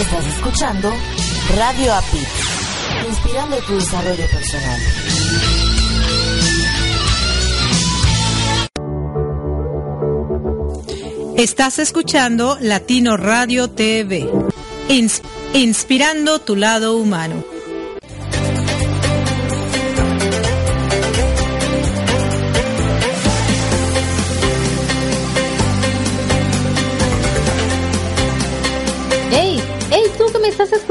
Estás escuchando Radio API, inspirando tu desarrollo personal. Estás escuchando Latino Radio TV, inspirando tu lado humano.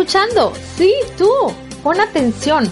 Escuchando! Sí, tú. Pon atención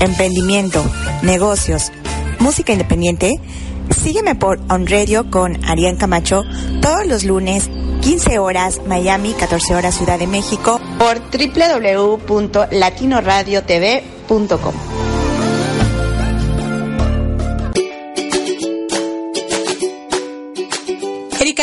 emprendimiento, negocios, música independiente? Sígueme por On Radio con Arián Camacho todos los lunes 15 horas Miami, 14 horas Ciudad de México por www.latinoradiotv.com.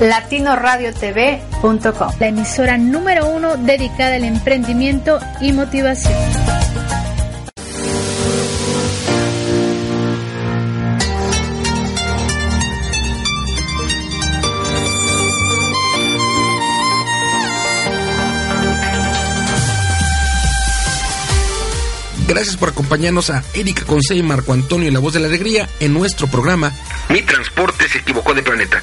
latinoradiotv.com, la emisora número uno dedicada al emprendimiento y motivación. Gracias por acompañarnos a Erika Conce y Marco Antonio y la voz de la alegría en nuestro programa Mi transporte se equivocó de planeta.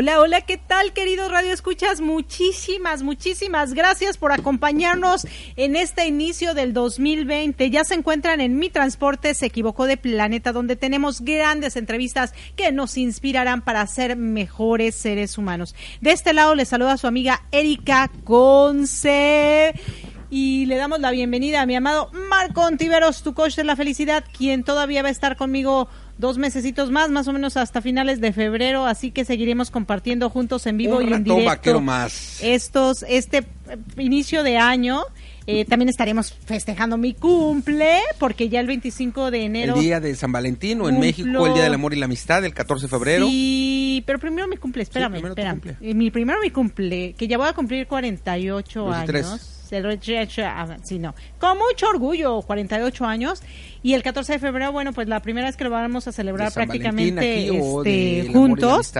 Hola, hola, ¿qué tal queridos Radio Escuchas? Muchísimas, muchísimas gracias por acompañarnos en este inicio del 2020. Ya se encuentran en Mi Transporte se equivocó de planeta, donde tenemos grandes entrevistas que nos inspirarán para ser mejores seres humanos. De este lado les saluda su amiga Erika Conce y le damos la bienvenida a mi amado Marco Ontiveros, tu coach de la felicidad, quien todavía va a estar conmigo dos mesecitos más, más o menos hasta finales de febrero, así que seguiremos compartiendo juntos en vivo y en directo más. estos este inicio de año. Eh, también estaremos festejando mi cumple, porque ya el 25 de enero. El día de San Valentín o en México, el Día del Amor y la Amistad, el 14 de febrero. Sí, pero primero mi cumple, espérame, espérame. Eh, mi primero mi cumple, que ya voy a cumplir 48 años sí, no. Con mucho orgullo, 48 años. Y el 14 de febrero, bueno, pues la primera vez que lo vamos a celebrar prácticamente este, juntos.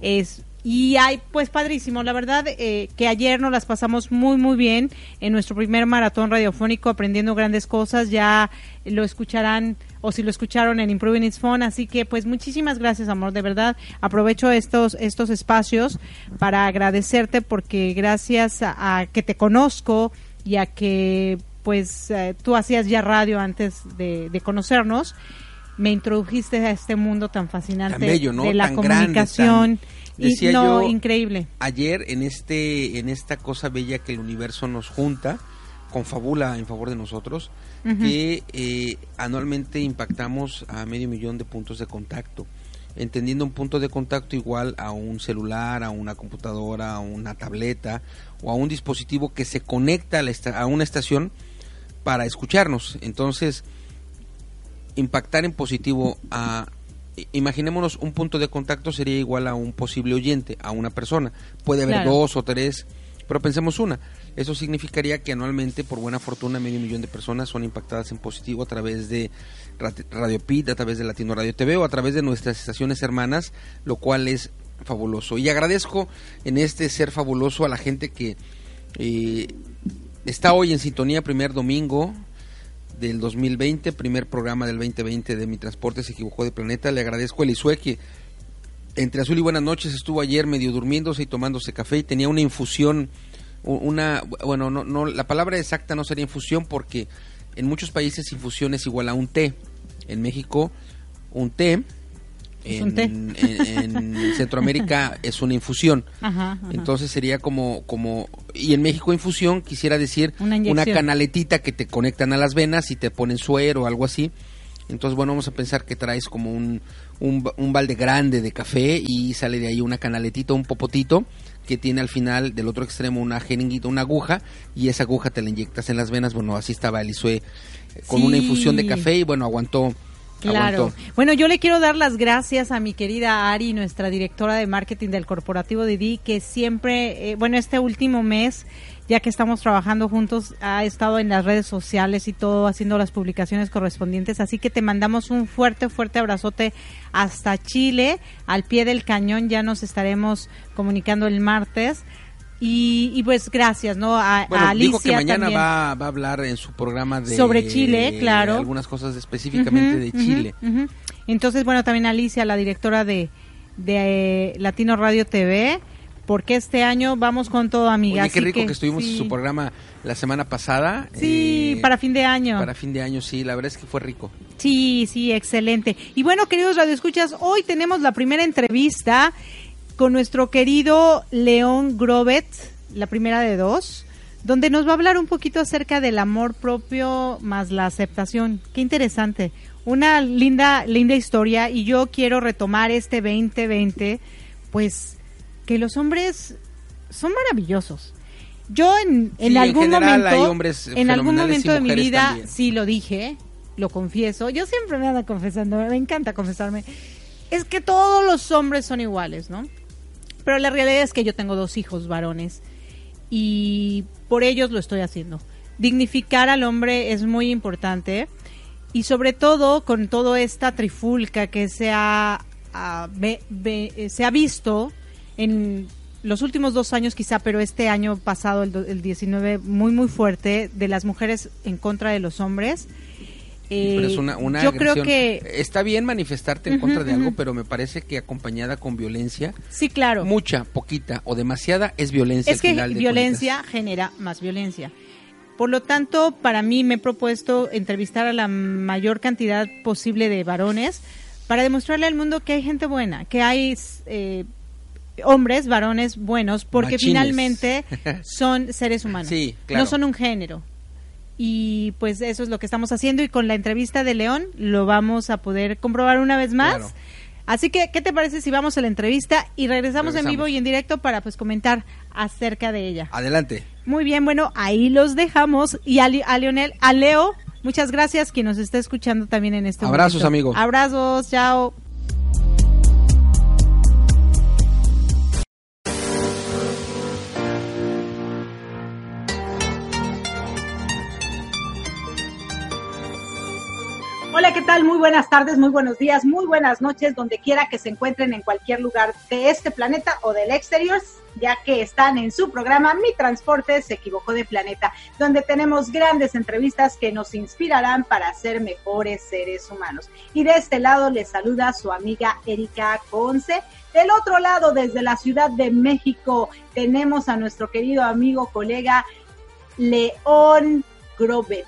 Es y hay, pues padrísimo, la verdad eh, que ayer nos las pasamos muy, muy bien en nuestro primer maratón radiofónico aprendiendo grandes cosas, ya lo escucharán o si lo escucharon en Improving Its Phone, así que pues muchísimas gracias amor, de verdad aprovecho estos, estos espacios para agradecerte porque gracias a, que te conozco y a que pues eh, tú hacías ya radio antes de, conocernos, me introdujiste a este mundo tan fascinante de la comunicación. Decía no, increíble. Ayer en este en esta cosa bella que el universo nos junta, confabula en favor de nosotros, que eh, anualmente impactamos a medio millón de puntos de contacto, entendiendo un punto de contacto igual a un celular, a una computadora, a una tableta o a un dispositivo que se conecta a, a una estación para escucharnos. Entonces, impactar en positivo a imaginémonos un punto de contacto sería igual a un posible oyente, a una persona. Puede haber dos o tres, pero pensemos una. Eso significaría que anualmente, por buena fortuna, medio millón de personas son impactadas en positivo a través de Radio Pit, a través de Latino Radio TV o a través de nuestras estaciones hermanas, lo cual es fabuloso. Y agradezco en este ser fabuloso a la gente que eh, está hoy en sintonía, primer domingo del 2020, primer programa del 2020 de Mi Transporte se equivocó de planeta. Le agradezco a Elisue que entre azul y buenas noches estuvo ayer medio durmiéndose y tomándose café y tenía una infusión, una, bueno, no, no, la palabra exacta no sería infusión porque en muchos países infusión es igual a un té. En México, un té en, Centroamérica es una infusión. Entonces sería como, como, y en México infusión quisiera decir una, canaletita que te conectan a las venas y te ponen suero o algo así. Entonces, bueno, vamos a pensar que traes como un, un, balde grande de café y sale de ahí una canaletita, un popotito que tiene al final del otro extremo una jeringuita, una aguja y esa aguja te la inyectas en las venas. Bueno, así estaba Elisue con una infusión de café y bueno, aguantó Claro. Bueno, yo le quiero dar las gracias a mi querida Ari, nuestra directora de marketing del corporativo de Di, que siempre, eh, bueno, este último mes, ya que estamos trabajando juntos, ha estado en las redes sociales y todo, haciendo las publicaciones correspondientes. Así que te mandamos un fuerte, fuerte abrazote hasta Chile, al pie del cañón. Ya nos estaremos comunicando el martes. Y, pues gracias, ¿no? A, bueno, Alicia dijo que mañana va, va, a hablar en su programa de... Sobre Chile, claro. algunas cosas específicamente de Chile. Entonces, bueno, también Alicia, la directora de, de eh, Latino Radio TV, porque este año vamos con todo, amiga. Oye, qué rico que, estuvimos en su programa la semana pasada. Sí, eh, para fin de año. Para fin de año, sí, la verdad es que fue rico. Sí, sí, excelente. Y bueno, queridos radioescuchas, hoy tenemos la primera entrevista con nuestro querido León Grobet, la primera de dos, donde nos va a hablar un poquito acerca del amor propio más la aceptación. Qué interesante. Una linda, linda historia y yo quiero retomar este 2020, pues que los hombres son maravillosos. Yo en, en algún momento, en algún momento de mi vida sí lo dije, lo confieso. Yo siempre me ando confesando, me encanta confesarme. Es que todos los hombres son iguales, ¿no? Pero la realidad es que yo tengo dos hijos varones y por ellos lo estoy haciendo. Dignificar al hombre es muy importante y sobre todo con toda esta trifulca que se ha, se ha visto en los últimos dos años quizá, pero este año pasado, el, el 19, muy, muy fuerte, de las mujeres en contra de los hombres. Pero es una, una yo creo que está bien manifestarte en contra de algo, pero me parece que acompañada con violencia. Sí, claro. Mucha, poquita o demasiada es violencia. Es que violencia genera más violencia. Por lo tanto, para mí me he propuesto entrevistar a la mayor cantidad posible de varones para demostrarle al mundo que hay gente buena, que hay eh, hombres, varones buenos, porque finalmente son seres humanos, no son un género. Y pues eso es lo que estamos haciendo y con la entrevista de León lo vamos a poder comprobar una vez más. Así que, ¿qué te parece si vamos a la entrevista y regresamos, en vivo y en directo para pues comentar acerca de ella? Adelante. Muy bien, bueno, ahí los dejamos. Y a, a Leonel, a Leo, muchas gracias quien nos está escuchando también en este Abrazos, amigos. Abrazos, chao. Hola, ¿qué tal? Muy buenas tardes, muy buenos días, muy buenas noches, donde quiera que se encuentren en cualquier lugar de este planeta o del exterior, ya que están en su programa Mi Transporte se equivocó de planeta, donde tenemos grandes entrevistas que nos inspirarán para ser mejores seres humanos. Y de este lado les saluda su amiga Erika Conce. Del otro lado, desde la Ciudad de México, tenemos a nuestro querido amigo, colega León Grobet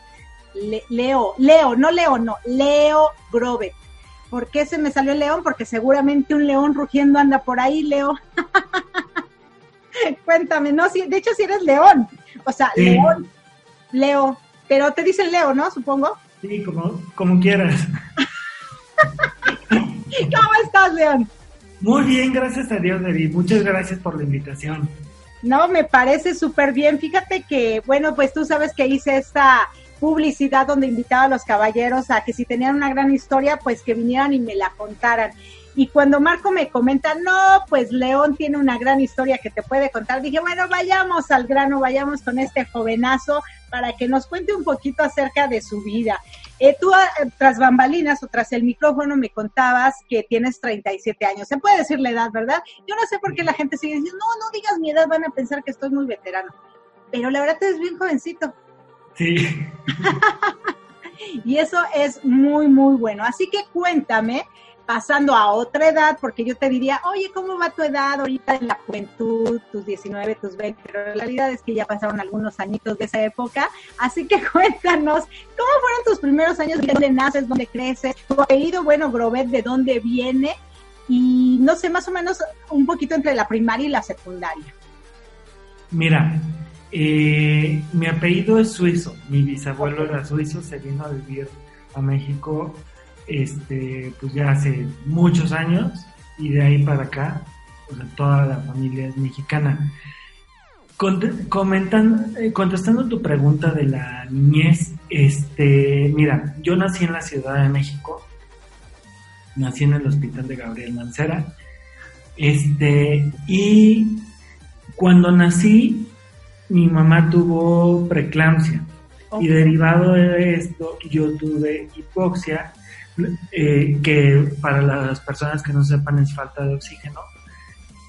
Leo, Leo, no Leo, no, Leo Grove. ¿Por qué se me salió el león? Porque seguramente un león rugiendo anda por ahí, Leo. Cuéntame, ¿no? Si, de hecho, si eres león. O sea, león, Leo. Pero te dicen Leo, ¿no? Supongo. Sí, como, como quieras. ¿Cómo estás, León? Muy bien, gracias a Dios, David. Muchas gracias por la invitación. No, me parece súper bien. Fíjate que, bueno, pues tú sabes que hice esta publicidad donde invitaba a los caballeros a que si tenían una gran historia, pues que vinieran y me la contaran. Y cuando Marco me comenta, no, pues León tiene una gran historia que te puede contar, dije, bueno, vayamos al grano, vayamos con este jovenazo para que nos cuente un poquito acerca de su vida. Eh, tú, eh, tras bambalinas o tras el micrófono, me contabas que tienes 37 años. Se puede decir la edad, ¿verdad? Yo no sé por qué la gente sigue diciendo, no, no digas mi edad, van a pensar que estoy muy veterano. Pero la verdad te bien jovencito. Sí. y eso es muy, muy bueno. Así que cuéntame, pasando a otra edad, porque yo te diría, oye, ¿cómo va tu edad ahorita en la juventud, tus 19, tus 20? Pero la realidad es que ya pasaron algunos añitos de esa época. Así que cuéntanos, ¿cómo fueron tus primeros años? ¿Dónde naces? ¿Dónde creces? Tu apellido, bueno, Grobet, ¿de dónde viene? Y no sé, más o menos un poquito entre la primaria y la secundaria. Mira, eh, mi apellido es suizo, mi bisabuelo era suizo, se vino a vivir a México este, pues ya hace muchos años y de ahí para acá, toda la familia es mexicana. Eh, contestando tu pregunta de la niñez, este, mira, yo nací en la Ciudad de México, nací en el Hospital de Gabriel Mancera, este, y cuando nací mi mamá tuvo preeclampsia y derivado de esto yo tuve hipoxia, eh, que para las personas que no sepan es falta de oxígeno.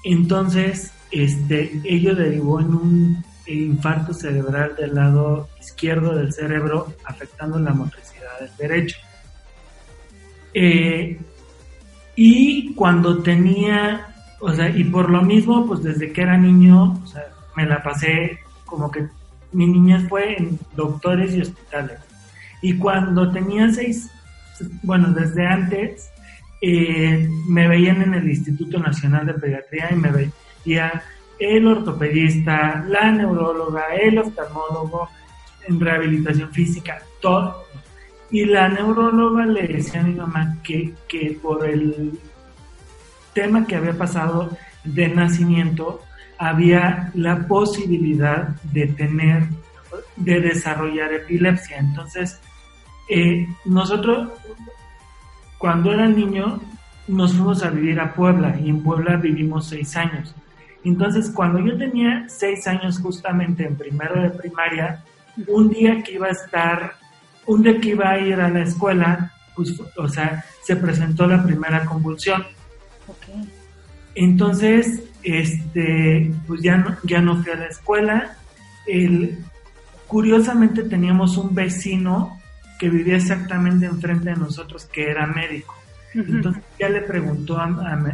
Entonces, este, ello derivó en un infarto cerebral del lado izquierdo del cerebro, afectando la motricidad del derecho. Eh, y cuando tenía, o sea, y por lo mismo, pues desde que era niño, o sea, me la pasé como que mi niñez fue en doctores y hospitales. Y cuando tenía seis, bueno, desde antes, eh, me veían en el Instituto Nacional de Pediatría y me veía el ortopedista, la neuróloga, el oftalmólogo, en rehabilitación física, todo. Y la neuróloga le decía a mi mamá que, que por el tema que había pasado de nacimiento, había la posibilidad de tener, de desarrollar epilepsia. Entonces, eh, nosotros, cuando era niño, nos fuimos a vivir a Puebla y en Puebla vivimos seis años. Entonces, cuando yo tenía seis años justamente en primero de primaria, un día que iba a estar, un día que iba a ir a la escuela, pues, o sea, se presentó la primera convulsión. Entonces, este, pues ya no, ya no fui a la escuela. El, curiosamente teníamos un vecino que vivía exactamente enfrente de nosotros que era médico. Entonces ya le preguntó a,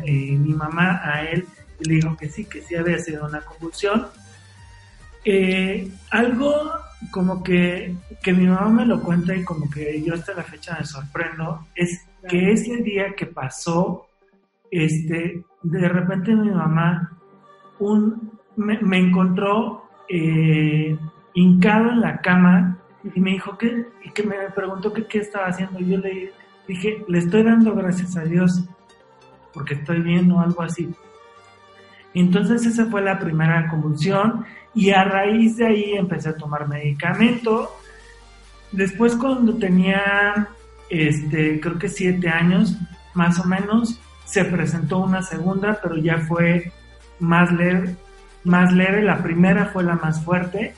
eh, mi mamá a él y le dijo que sí, que sí había sido una convulsión. Eh, algo como que, que mi mamá me lo cuenta y como que yo hasta la fecha me sorprendo, es que ese día que pasó, este, de repente mi mamá un, me, encontró eh, hincado en la cama y me dijo que, y que me preguntó que qué estaba haciendo. Y yo le dije, le estoy dando gracias a Dios porque estoy bien o algo así. Entonces esa fue la primera convulsión y a raíz de ahí empecé a tomar medicamento. Después cuando tenía, este, creo que siete años, más o menos, se presentó una segunda, pero ya fue más leve, más leve. La primera fue la más fuerte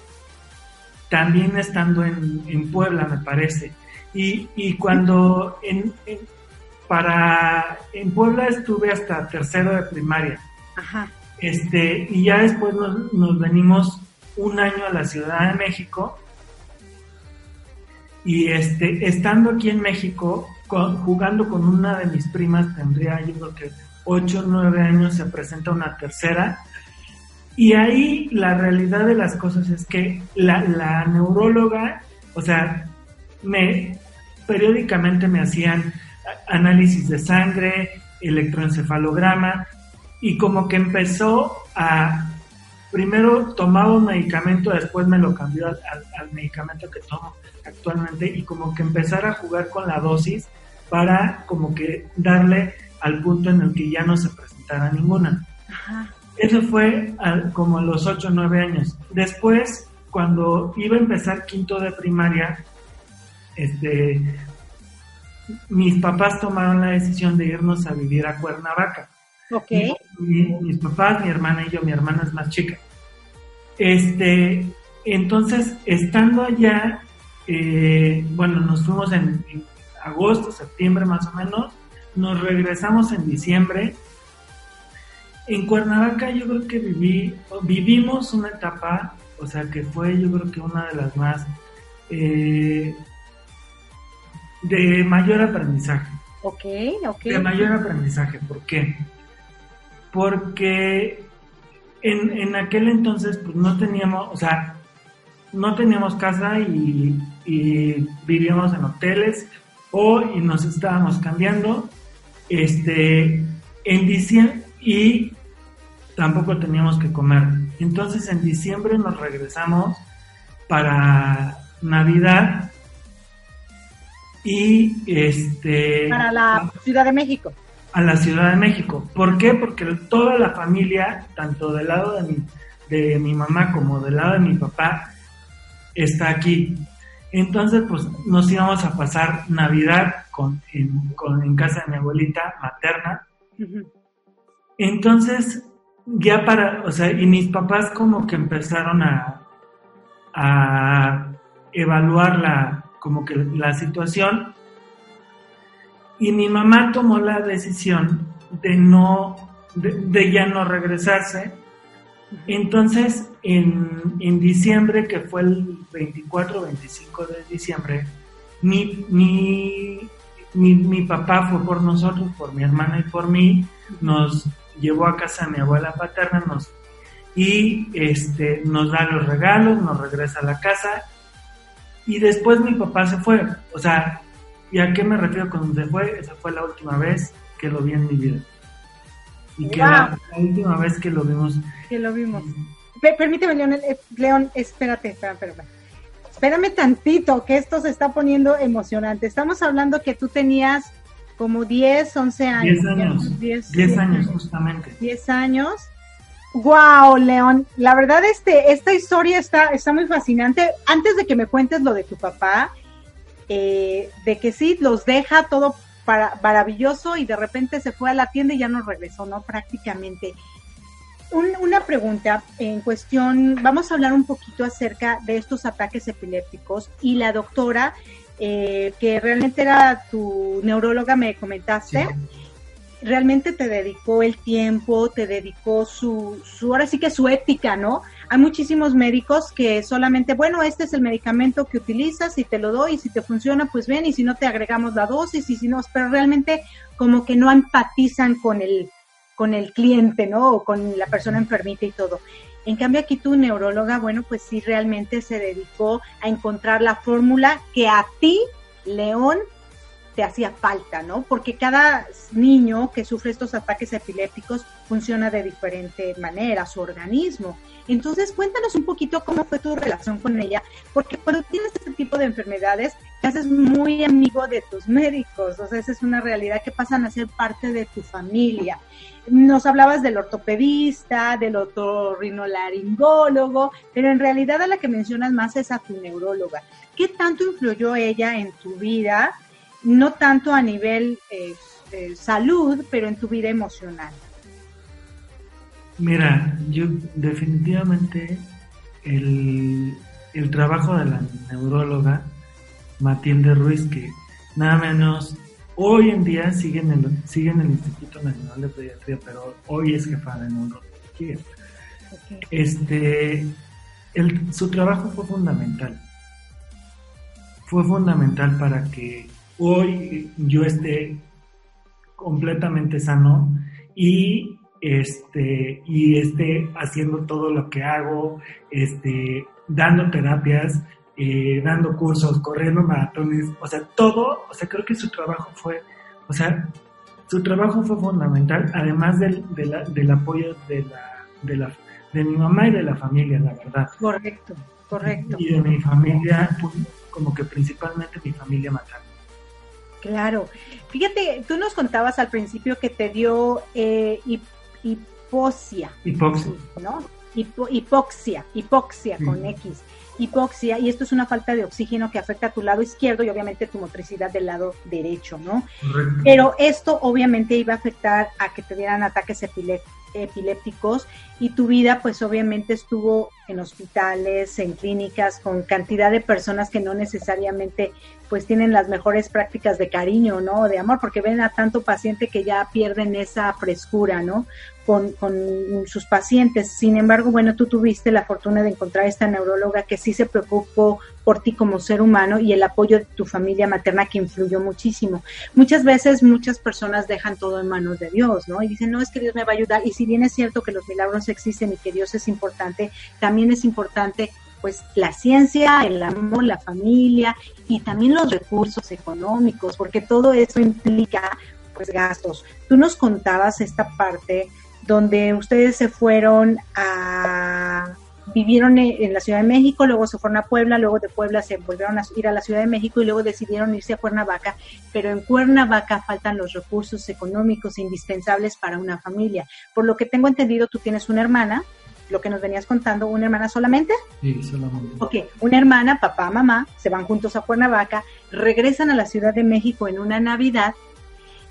también estando en, Puebla, me parece. Y, cuando en, para en Puebla estuve hasta tercero de primaria. Este, y ya después nos, venimos un año a la Ciudad de México. Y este, estando aquí en México, jugando con una de mis primas, tendría yo creo que 8 o 9 años, se presenta una tercera. Y ahí la realidad de las cosas es que la, neuróloga, o sea, me periódicamente me hacían análisis de sangre, electroencefalograma, y como que empezó a, primero tomaba un medicamento, después me lo cambió al, al, medicamento que tomo actualmente, y como que empezar a jugar con la dosis para como que darle al punto en el que ya no se presentara ninguna. Ajá. Eso fue como a los 8 o 9 años. Después, cuando iba a empezar quinto de primaria, este, mis papás tomaron la decisión de irnos a vivir a Cuernavaca. Ok. mis papás, mi hermana y yo, mi hermana es más chica. Este, entonces, estando allá, eh, bueno, nos fuimos en agosto, septiembre más o menos, nos regresamos en diciembre en Cuernavaca yo creo que viví, vivimos una etapa, o sea, que fue yo creo que una de las más eh, de mayor aprendizaje. Ok, ok. De mayor aprendizaje, ¿por qué? Porque en, en aquel entonces pues no teníamos, o sea, no teníamos casa y, vivíamos en hoteles o y nos estábamos cambiando este en diciembre y tampoco teníamos que comer. Entonces en diciembre nos regresamos para Navidad y este para la Ciudad de México. A la Ciudad de México. ¿Por qué? Porque toda la familia, tanto del lado de mi, de mi mamá como del lado de mi papá, está aquí. Entonces, pues nos íbamos a pasar Navidad con, en, casa de mi abuelita materna. Entonces, ya para, o sea, y mis papás como que empezaron a, a evaluar la, como que la situación y mi mamá tomó la decisión de no, de, ya no regresarse. Entonces, en, en, diciembre, que fue el 24 25 de diciembre, mi, mi, mi, mi papá fue por nosotros, por mi hermana y por mí, nos llevó a casa a mi abuela paterna nos, y este, nos da los regalos, nos regresa a la casa y después mi papá se fue. O sea, ¿y a qué me refiero cuando se fue? Esa fue la última vez que lo vi en mi vida. Y que la, última vez que lo vimos. Que lo vimos. Permíteme, León, León, espérate, espérate, espérate. Espérame tantito, que esto se está poniendo emocionante. Estamos hablando que tú tenías como 10, 11 años. 10 años. 10, años, justamente. 10 años. Wow, León, la verdad este esta historia está está muy fascinante. Antes de que me cuentes lo de tu papá, eh, de que sí los deja todo para, maravilloso y de repente se fue a la tienda y ya no regresó, ¿no? Prácticamente. una pregunta en cuestión, vamos a hablar un poquito acerca de estos ataques epilépticos y la doctora eh, que realmente era tu neuróloga, me comentaste. Realmente te dedicó el tiempo, te dedicó su, su, ahora sí que su ética, ¿no? Hay muchísimos médicos que solamente, bueno, este es el medicamento que utilizas y te lo doy y si te funciona, pues ven y si no te agregamos la dosis y si no, pero realmente como que no empatizan con el, con el cliente, ¿no? O con la persona enfermita y todo. En cambio aquí tu neuróloga, bueno, pues sí realmente se dedicó a encontrar la fórmula que a ti, León, te hacía falta, ¿no? Porque cada niño que sufre estos ataques epilépticos funciona de diferente manera, su organismo. Entonces, cuéntanos un poquito cómo fue tu relación con ella, porque cuando tienes este tipo de enfermedades, te haces muy amigo de tus médicos, o sea, esa es una realidad que pasan a ser parte de tu familia. Nos hablabas del ortopedista, del otorrinolaringólogo, pero en realidad a la que mencionas más es a tu neuróloga. ¿Qué tanto influyó ella en tu vida? No tanto a nivel eh, salud, pero en tu vida emocional? Mira, yo definitivamente el, trabajo de la neuróloga Matilde Ruiz, que nada menos hoy en día sigue en el, sigue en el Instituto Nacional de Pediatría, pero hoy es jefa de neurología. Este, su trabajo fue fundamental. Fue fundamental para que hoy yo esté completamente sano y este y esté haciendo todo lo que hago, este, dando terapias, eh, dando cursos, corriendo maratones, o sea, todo, o sea, creo que su trabajo fue, o sea, su trabajo fue fundamental, además del, del apoyo de la, de la, de mi mamá y de la familia, la verdad. Correcto, correcto. Y de mi familia, pues, como que principalmente mi familia materna. Claro. Fíjate, tú nos contabas al principio que te dio eh, hipoxia. Hipoxia. ¿No? hipoxia, hipoxia con X. Hipoxia, y esto es una falta de oxígeno que afecta a tu lado izquierdo y obviamente tu motricidad del lado derecho, ¿no? Pero esto obviamente iba a afectar a que te dieran ataques epilépticos y tu vida pues obviamente estuvo en hospitales, en clínicas, con cantidad de personas que no necesariamente pues tienen las mejores prácticas de cariño, ¿no? De amor, porque ven a tanto paciente que ya pierden esa frescura, ¿no? Con, con sus pacientes. Sin embargo, bueno, tú tuviste la fortuna de encontrar esta neuróloga que sí se preocupó por ti como ser humano y el apoyo de tu familia materna que influyó muchísimo. Muchas veces muchas personas dejan todo en manos de Dios, ¿no? Y dicen, no, es que Dios me va a ayudar. Y si bien es cierto que los milagros existen y que Dios es importante, también es importante pues la ciencia, el amor, la familia y también los recursos económicos, porque todo eso implica pues gastos. Tú nos contabas esta parte donde ustedes se fueron a vivieron en la Ciudad de México, luego se fueron a Puebla, luego de Puebla se volvieron a ir a la Ciudad de México y luego decidieron irse a Cuernavaca, pero en Cuernavaca faltan los recursos económicos indispensables para una familia. Por lo que tengo entendido, tú tienes una hermana lo que nos venías contando, una hermana solamente. Sí, solamente. Ok, una hermana, papá, mamá, se van juntos a Cuernavaca, regresan a la Ciudad de México en una Navidad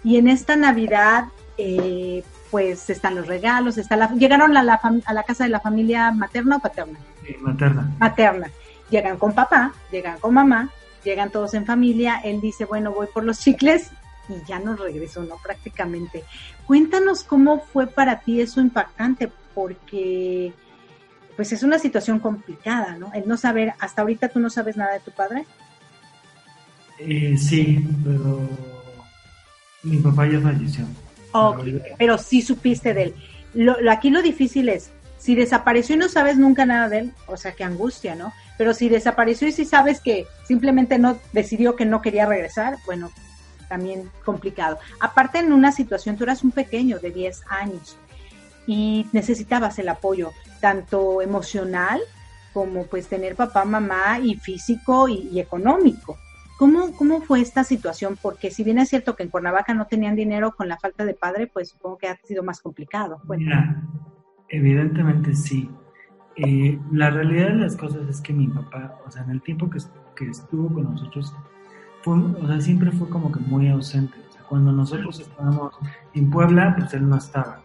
y en esta Navidad, eh, pues están los regalos, está la, llegaron a la, a la casa de la familia materna o paterna. Sí, materna. Materna. Llegan con papá, llegan con mamá, llegan todos en familia, él dice, bueno, voy por los chicles y ya no regresó, ¿no? Prácticamente. Cuéntanos cómo fue para ti eso impactante, porque pues es una situación complicada, ¿no? El no saber, hasta ahorita tú no sabes nada de tu padre. Eh, sí, pero mi papá ya falleció. Pero, sí supiste de él. Lo, aquí lo difícil es, si desapareció y no sabes nunca nada de él, o sea, qué angustia, ¿no? Pero si desapareció y si sabes que simplemente no decidió que no quería regresar, bueno, también complicado. Aparte en una situación, tú eras un pequeño de 10 años, y necesitabas el apoyo tanto emocional como pues tener papá, mamá y físico y, económico. ¿Cómo, ¿Cómo fue esta situación? Porque si bien es cierto que en Cuernavaca no tenían dinero con la falta de padre, pues supongo que ha sido más complicado. Mira, evidentemente sí. Eh, la realidad de las cosas es que mi papá, o sea, en el tiempo que, que estuvo con nosotros, fue, o sea, siempre fue como que muy ausente. O sea, cuando nosotros estábamos en Puebla, pues él no estaba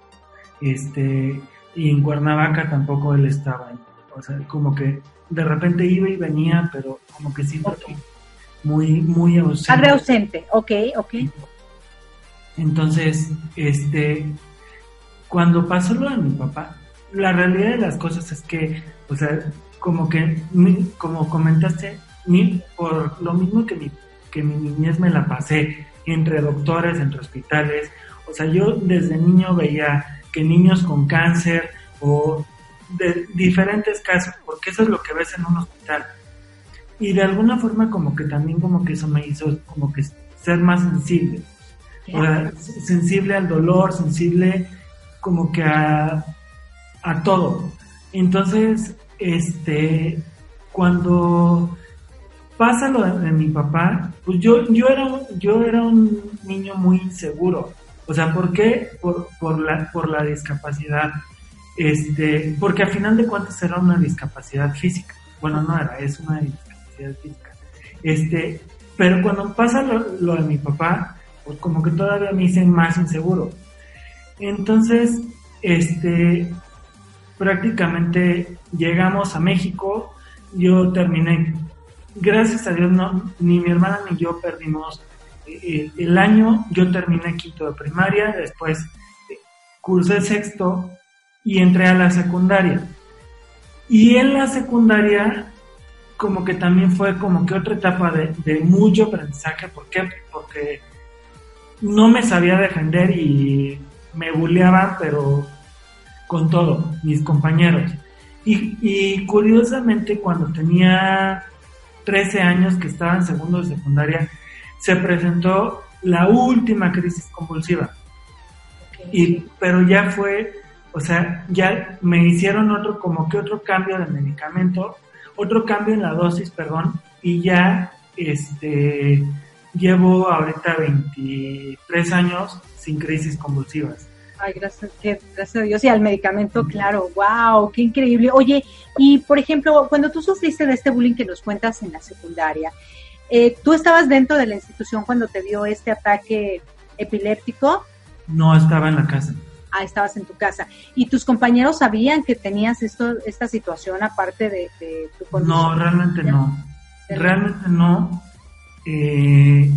este, y en Cuernavaca tampoco él estaba. O sea, como que de repente iba y venía, pero como que siempre muy, muy ausente. Padre ausente, ok, ok. Entonces, este, cuando pasó lo de mi papá, la realidad de las cosas es que, o sea, como que, como comentaste, por lo mismo que mi, que mi niñez me la pasé entre doctores, entre hospitales, o sea, yo desde niño veía que niños con cáncer o de diferentes casos, porque eso es lo que ves en un hospital. Y de alguna forma como que también como que eso me hizo como que ser más sensible. O sea, sensible al dolor, sensible como que a, a todo. Entonces, este, cuando pasa lo de, mi papá, pues yo, yo, era, yo era un niño muy inseguro. O sea, ¿por qué? Por, por, la, por la discapacidad. Este, porque al final de cuentas era una discapacidad física. Bueno, no era, es una discapacidad Este, pero cuando pasa lo, lo de mi papá, pues como que todavía me hice más inseguro. Entonces, este, prácticamente llegamos a México, yo terminé, gracias a Dios, no, ni mi hermana ni yo perdimos eh, eh, el año, yo terminé quinto de primaria, después eh, cursé sexto y entré a la secundaria. Y en la secundaria, como que también fue como que otra etapa de, de mucho aprendizaje, ¿por qué? Porque no me sabía defender y me bulleaban, pero con todo, mis compañeros. Y, curiosamente, cuando tenía 13 años, que estaba en segundo de secundaria, se presentó la última crisis convulsiva. Y, pero ya fue, o sea, ya me hicieron otro, como que otro cambio de medicamento, otro cambio en la dosis, perdón, y ya, este, llevo ahorita 23 años sin crisis convulsivas. Ay, gracias, gracias a Dios y al medicamento, claro, wow, qué increíble. Oye, y por ejemplo, cuando tú sufriste de este bullying que nos cuentas en la secundaria, eh, ¿tú estabas dentro de la institución cuando te dio este ataque epiléptico? No, estaba en la casa. Ah, estabas en tu casa. ¿Y tus compañeros sabían que tenías esto, esta situación aparte de, tu condición? No, realmente no. Realmente no. Eh,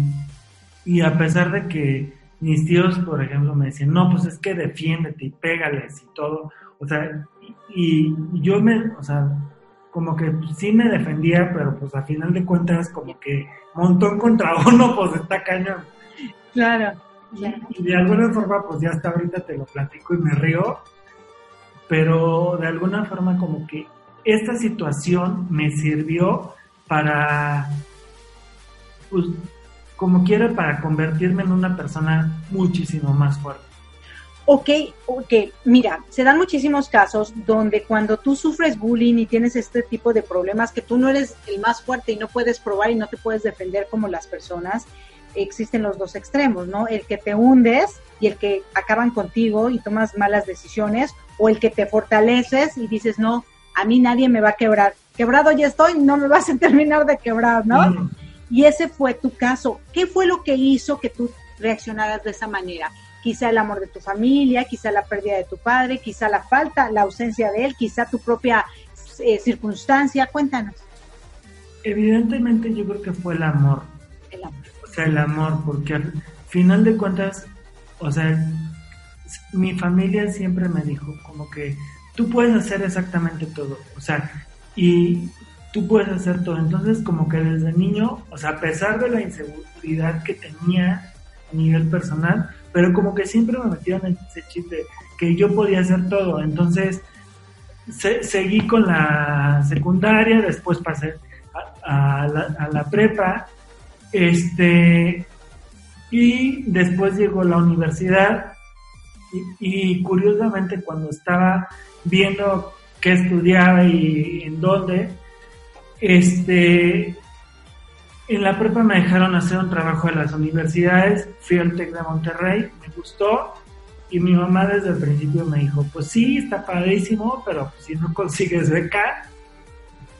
y a pesar de que mis tíos, por ejemplo, me decían, no, pues es que defiéndete y pégales y todo. O sea, y, yo me, o sea, como que sí me defendía, pero pues a final de cuentas como que montón contra uno, pues está cañón. Claro, Y de alguna forma, pues ya hasta ahorita te lo platico y me río, pero de alguna forma como que esta situación me sirvió para, pues, como quiera para convertirme en una persona muchísimo más fuerte. Ok, ok, mira, se dan muchísimos casos donde cuando tú sufres bullying y tienes este tipo de problemas, que tú no eres el más fuerte y no puedes probar y no te puedes defender como las personas, existen los dos extremos, ¿no? El que te hundes y el que acaban contigo y tomas malas decisiones, o el que te fortaleces y dices, no, a mí nadie me va a quebrar. Quebrado ya estoy, no me vas a terminar de quebrar, ¿no? Mm. Y ese fue tu caso. ¿Qué fue lo que hizo que tú reaccionaras de esa manera? Quizá el amor de tu familia, quizá la pérdida de tu padre, quizá la falta, la ausencia de él, quizá tu propia eh, circunstancia. Cuéntanos. Evidentemente yo creo que fue el amor. El amor. El amor, porque al final de cuentas, o sea, mi familia siempre me dijo como que tú puedes hacer exactamente todo. O sea, y tú puedes hacer todo. Entonces, como que desde niño, o sea, a pesar de la inseguridad que tenía a nivel personal, pero como que siempre me metieron en ese chip de que yo podía hacer todo. Entonces, seguí con la secundaria, después pasé a, la, prepa, este, y después llegó la universidad. y curiosamente, cuando estaba viendo qué estudiaba y en dónde, este, en la prepa me dejaron hacer un trabajo de las universidades, fui al TEC de Monterrey, me gustó y mi mamá desde el principio me dijo, pues sí, está padrísimo, pero si no consigues beca,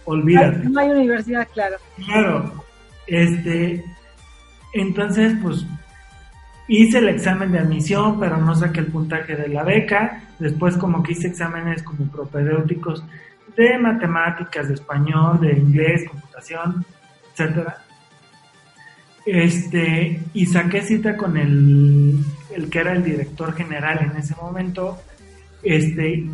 olvídate. no hay universidad, claro. Claro, este, entonces pues hice el examen de admisión, pero no saqué el puntaje de la beca, después como que hice exámenes como propedéuticos de matemáticas, de español, de inglés, computación, etcétera. Este, y saqué cita con el, el que era el director general en ese momento, este,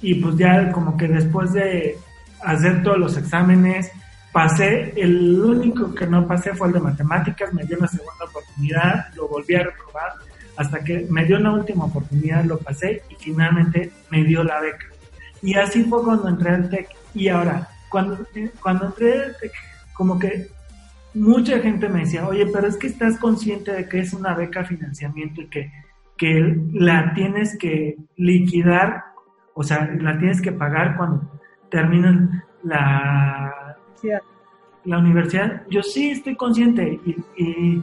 y pues ya como que después de hacer todos los exámenes, pasé, el único que no pasé fue el de matemáticas, me dio una segunda oportunidad, lo volví a reprobar, hasta que me dio una última oportunidad, lo pasé y finalmente me dio la beca. Y así fue cuando entré al TEC. Y ahora, cuando, cuando entré al TEC, como que mucha gente me decía, oye, pero es que estás consciente de que es una beca financiamiento y que, que la tienes que liquidar, o sea, la tienes que pagar cuando terminan la, la universidad. Yo sí estoy consciente y,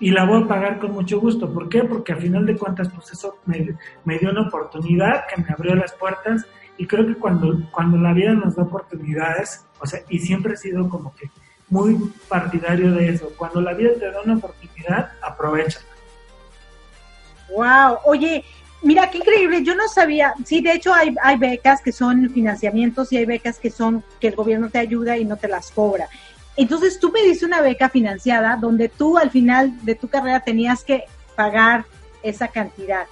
y, la voy a pagar con mucho gusto. ¿Por qué? Porque al final de cuentas, pues eso me, me dio una oportunidad que me abrió las puertas y creo que cuando, cuando la vida nos da oportunidades, o sea, y siempre he sido como que muy partidario de eso. Cuando la vida te da una oportunidad, aprovecha. Wow, oye, mira qué increíble, yo no sabía, sí, de hecho hay, hay becas que son financiamientos y hay becas que son que el gobierno te ayuda y no te las cobra. Entonces tú me diste una beca financiada donde tú al final de tu carrera tenías que pagar esa cantidad.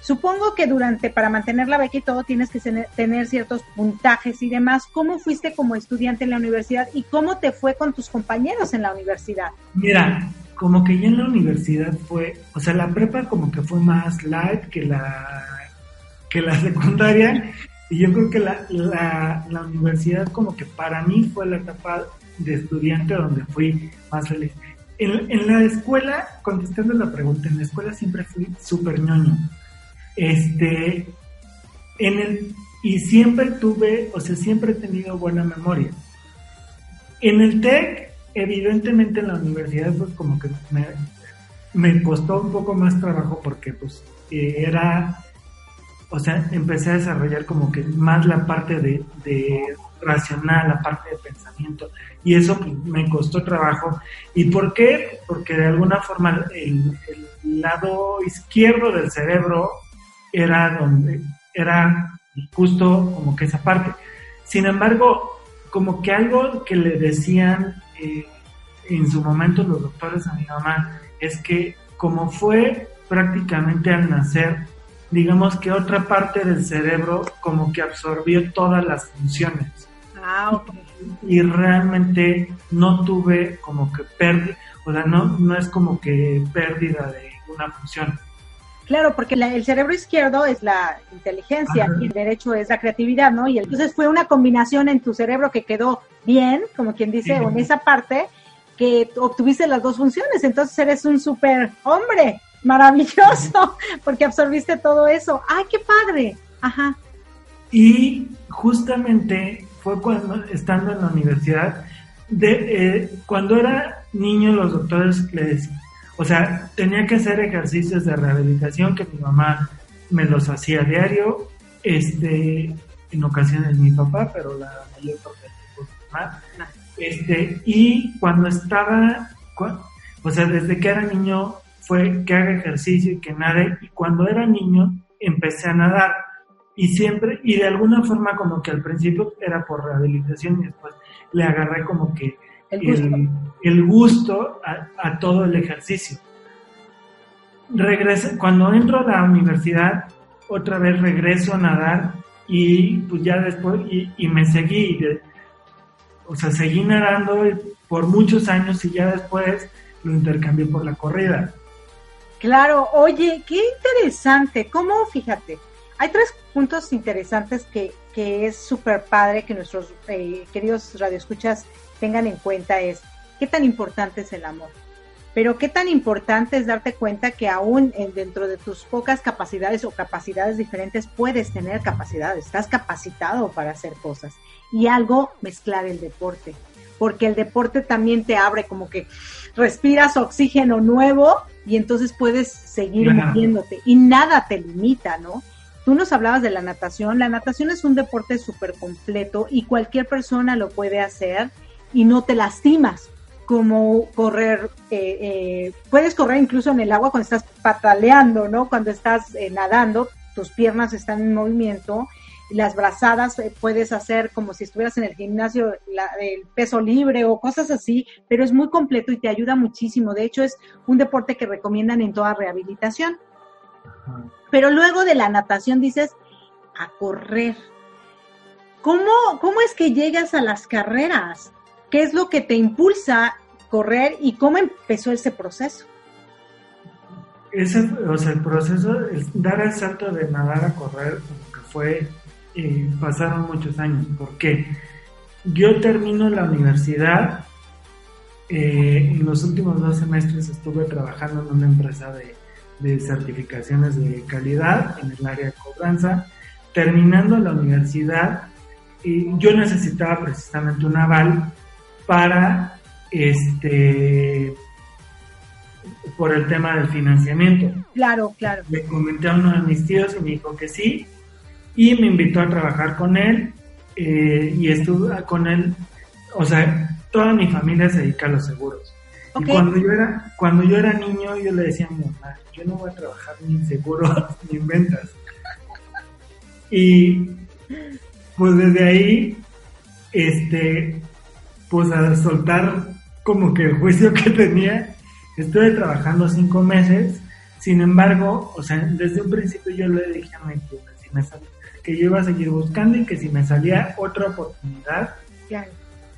Supongo que durante, para mantener la beca y todo, tienes que tener, ciertos puntajes y demás. ¿Cómo fuiste como estudiante en la universidad y cómo te fue con tus compañeros en la universidad? Mira, como que ya en la universidad fue, o sea, la prepa como que fue más light que la, que la secundaria. Y yo creo que la, la, la universidad como que para mí fue la etapa de estudiante donde fui más feliz. En, en la escuela, contestando la pregunta, en la escuela siempre fui súper ñoño. Este, en el, y siempre tuve, o sea, siempre he tenido buena memoria. En el TEC, evidentemente en la universidad, pues como que me, me costó un poco más trabajo porque pues eh, era, o sea, empecé a desarrollar como que más la parte de, de racional, la parte de pensamiento, y eso pues, me costó trabajo. ¿Y por qué? Porque de alguna forma el, el lado izquierdo del cerebro era donde era justo como que esa parte. Sin embargo, como que algo que le decían eh, en su momento los doctores a mi mamá es que como fue prácticamente al nacer, digamos que otra parte del cerebro como que absorbió todas las funciones. Ah, Y realmente no tuve como que pérdida, o sea, no, no es como que pérdida de una función. Claro, porque el cerebro izquierdo es la inteligencia y el derecho es la creatividad, ¿no? Y entonces fue una combinación en tu cerebro que quedó bien, como quien dice, en esa parte que obtuviste las dos funciones. Entonces eres un super hombre, maravilloso, porque absorbiste todo eso. ¡Ay, qué padre! Ajá. Y justamente fue cuando, estando en la universidad, de, eh, cuando era niño los doctores le decían, o sea, tenía que hacer ejercicios de rehabilitación que mi mamá me los hacía a diario, este, en ocasiones mi papá, pero la mayor parte tiempo mi mamá. Este, y cuando estaba, o sea, desde que era niño fue que haga ejercicio y que nade, y cuando era niño empecé a nadar. Y siempre, y de alguna forma como que al principio era por rehabilitación y después le agarré como que el gusto, el, gusto a, todo el ejercicio. Regreso, cuando entro a la universidad, otra vez regreso a nadar y pues ya después, y, y me seguí, de, o sea, seguí nadando por muchos años y ya después lo intercambié por la corrida. Claro, oye, qué interesante, ¿cómo? Fíjate, hay tres puntos interesantes que, que es súper padre que nuestros eh, queridos radioescuchas tengan en cuenta es qué tan importante es el amor. Pero qué tan importante es darte cuenta que aún dentro de tus pocas capacidades o capacidades diferentes puedes tener capacidades, estás capacitado para hacer cosas. Y algo, mezclar el deporte, porque el deporte también te abre como que respiras oxígeno nuevo y entonces puedes seguir moviéndote y nada te limita, ¿no? Tú nos hablabas de la natación, la natación es un deporte súper completo y cualquier persona lo puede hacer y no te lastimas, como correr, eh, eh, puedes correr incluso en el agua cuando estás pataleando, ¿no? Cuando estás eh, nadando, tus piernas están en movimiento, las brazadas puedes hacer como si estuvieras en el gimnasio, el peso libre o cosas así, pero es muy completo y te ayuda muchísimo. De hecho, es un deporte que recomiendan en toda rehabilitación. Pero luego de la natación dices a correr. ¿Cómo, ¿Cómo es que llegas a las carreras? ¿Qué es lo que te impulsa correr y cómo empezó ese proceso? Ese, o sea, el proceso, dar el salto de nadar a correr, como que fue, eh, pasaron muchos años. ¿Por qué? Yo termino la universidad, eh, en los últimos dos semestres estuve trabajando en una empresa de certificaciones de calidad en el área de cobranza. Terminando la universidad, yo necesitaba precisamente un aval para este por el tema del financiamiento. Claro, claro. Le comenté a uno de mis tíos y me dijo que sí, y me invitó a trabajar con él, eh, y estuve con él, o sea, toda mi familia se dedica a los seguros. Y cuando yo era, cuando yo era niño, yo le decía a mi mamá, yo no voy a trabajar ni en seguros ni en ventas. Y pues desde ahí, este, pues a soltar como que el juicio que tenía, estuve trabajando cinco meses, sin embargo, o sea, desde un principio yo le dije a mi que yo iba a seguir buscando y que si me salía otra oportunidad,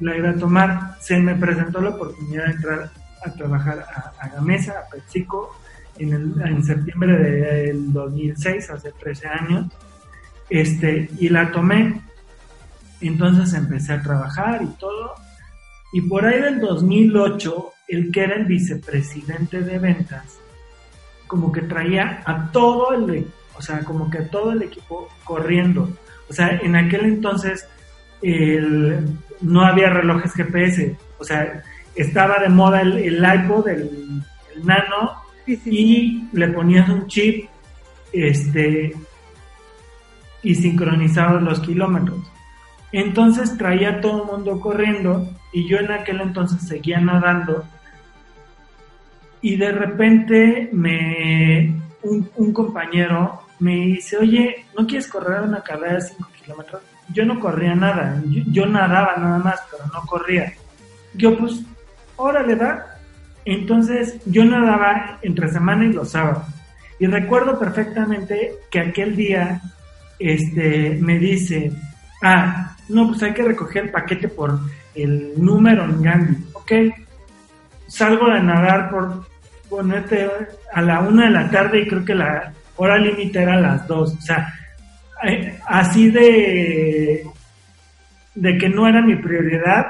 la iba a tomar. Se me presentó la oportunidad de entrar a trabajar a, Gamesa, a PepsiCo, en, en septiembre del 2006, hace 13 años, este, y la tomé. Entonces empecé a trabajar y todo. Y por ahí del 2008, el que era el vicepresidente de ventas, como que traía a todo el, o sea, como que a todo el equipo corriendo. O sea, en aquel entonces no había relojes GPS, o sea, estaba de moda el, el iPod, el, nano, y le ponías un chip, este, y sincronizabas los kilómetros. Entonces traía a todo el mundo corriendo y yo en aquel entonces seguía nadando y de repente me un, compañero me dice, oye, ¿no quieres correr una carrera de 5 kilómetros? Yo no corría nada, yo, nadaba nada más, pero no corría. Yo pues, órale, da. Entonces yo nadaba entre semana y los sábados. Y recuerdo perfectamente que aquel día este, me dice, ah, no, pues hay que recoger el paquete por el número en Gandhi. Ok, salgo de nadar por ponerte a la una de la tarde y creo que la hora límite era a las dos. O sea, eh, así de, de que no era mi prioridad,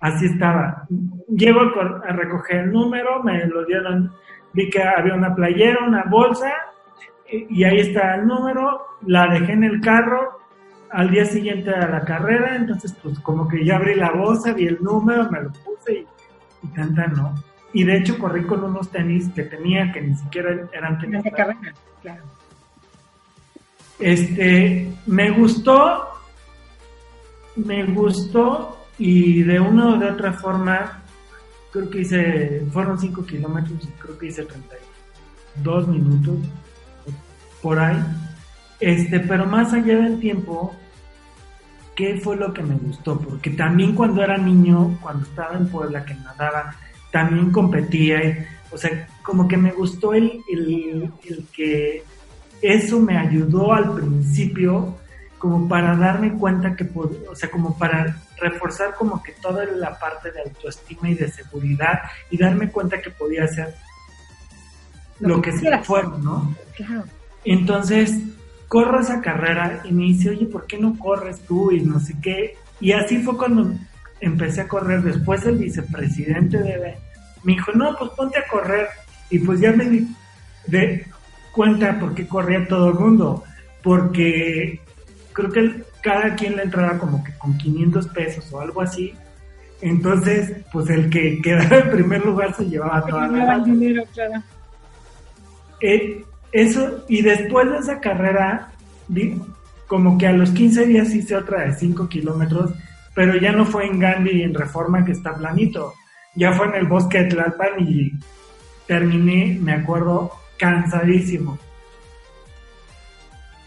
así estaba. Llego a recoger el número, me lo dieron, vi que había una playera, una bolsa, y ahí está el número, la dejé en el carro, al día siguiente a la carrera, entonces pues como que ya abrí la bolsa, vi el número, me lo puse y, y tanta no. Y de hecho corrí con unos tenis que tenía que ni siquiera eran tenis. De carrera, claro. Este, me gustó, me gustó y de una o de otra forma, creo que hice, fueron 5 kilómetros y creo que hice 32 minutos por ahí. Este, pero más allá del tiempo, ¿qué fue lo que me gustó? Porque también cuando era niño, cuando estaba en Puebla, que nadaba, también competía. o sea, como que me gustó el, el, que eso me ayudó al principio como para darme cuenta que, o sea, como para reforzar como que toda la parte de autoestima y de seguridad y darme cuenta que podía hacer lo, que, que fuera, ¿no? Claro. Entonces, corro esa carrera y me dice, oye, ¿por qué no corres tú? Y no sé qué. Y así fue cuando empecé a correr. Después el vicepresidente de me dijo, no, pues ponte a correr. Y pues ya me di de cuenta por qué corría todo el mundo. Porque creo que cada quien le entraba como que con 500 pesos o algo así. Entonces, pues el que quedaba en primer lugar se llevaba toda la dinero, claro. Eh, eso, y después de esa carrera, como que a los 15 días hice otra de 5 kilómetros, pero ya no fue en Gandhi y en Reforma que está planito, ya fue en el bosque de Tlalpan y terminé, me acuerdo, cansadísimo.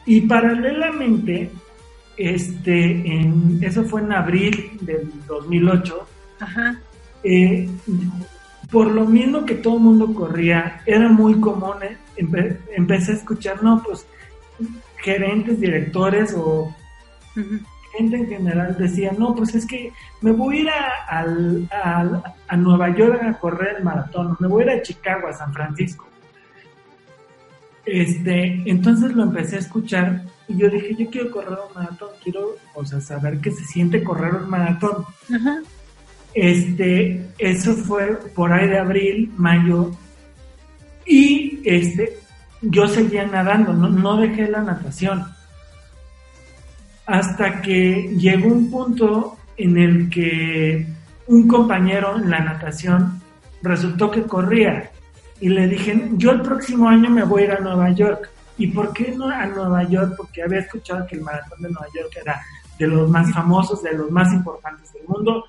Y paralelamente, este, en, eso fue en abril del 2008, Ajá. Eh, por lo mismo que todo el mundo corría, era muy común, empecé a escuchar, no, pues gerentes, directores o gente en general decía, no, pues es que me voy a ir a, a, Nueva York a correr el maratón, me voy a ir a Chicago, a San Francisco. Este, entonces lo empecé a escuchar y yo dije, yo quiero correr un maratón, quiero, o sea, saber qué se siente correr un maratón. Este, eso fue por ahí de abril, mayo, y este, yo seguía nadando, no, no dejé la natación. Hasta que llegó un punto en el que un compañero en la natación resultó que corría y le dije, yo el próximo año me voy a ir a Nueva York. ¿Y por qué no a Nueva York? Porque había escuchado que el maratón de Nueva York era de los más famosos, de los más importantes del mundo.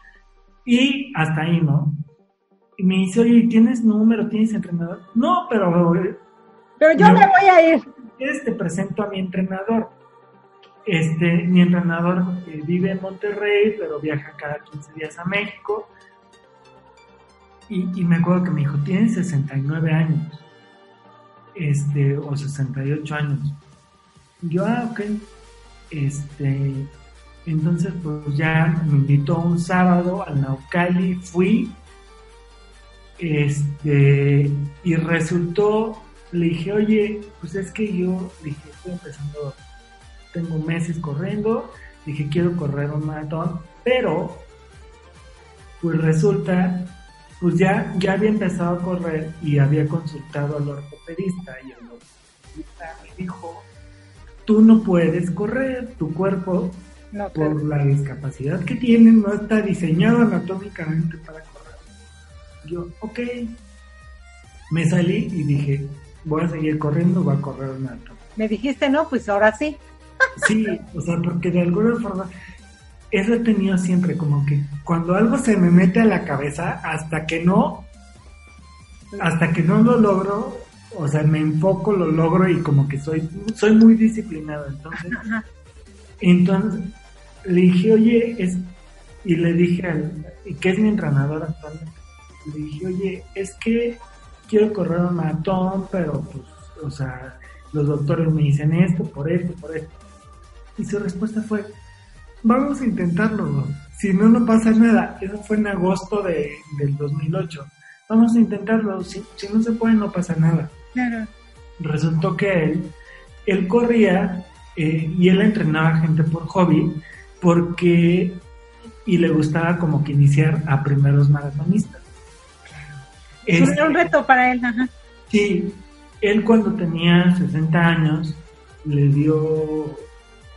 Y hasta ahí, ¿no? Y me dice, oye, ¿tienes número? ¿Tienes entrenador? No, pero... Pero yo me, voy a ir. Te presento a mi entrenador. Este, mi entrenador eh, vive en Monterrey, pero viaja cada 15 días a México. Y, y me acuerdo que me dijo, tienes 69 años este, o 68 años. Yo, ah, ok. Este, entonces, pues ya me invitó un sábado al Naucali, fui, este, y resultó, le dije, oye, pues es que yo, dije, estoy empezando, tengo meses corriendo, dije, quiero correr un maratón, pero, pues resulta pues ya, ya había empezado a correr y había consultado al ortopedista y el ortopedista me dijo, tú no puedes correr, tu cuerpo por la discapacidad que tienes no está diseñado anatómicamente para. Yo, ok, me salí y dije, voy a seguir corriendo, voy a correr un alto. Me dijiste, no, pues ahora sí. Sí, o sea, porque de alguna forma eso he tenido siempre, como que cuando algo se me mete a la cabeza, hasta que no, hasta que no lo logro, o sea, me enfoco, lo logro y como que soy, soy muy disciplinado. Entonces, entonces le dije, oye, es, y le dije al, y que es mi entrenador actualmente, le dije, oye, es que quiero correr un maratón, pero pues, o sea, los doctores me dicen esto, por esto, por esto. Y su respuesta fue, vamos a intentarlo. Si no, no pasa nada. Eso fue en agosto de, del 2008. Vamos a intentarlo. Si, si no se puede, no pasa nada. Claro. Resultó que él, él corría eh, y él entrenaba gente por hobby porque y le gustaba como que iniciar a primeros maratonistas. Era un reto para él, ajá. Sí, él cuando tenía 60 años le dio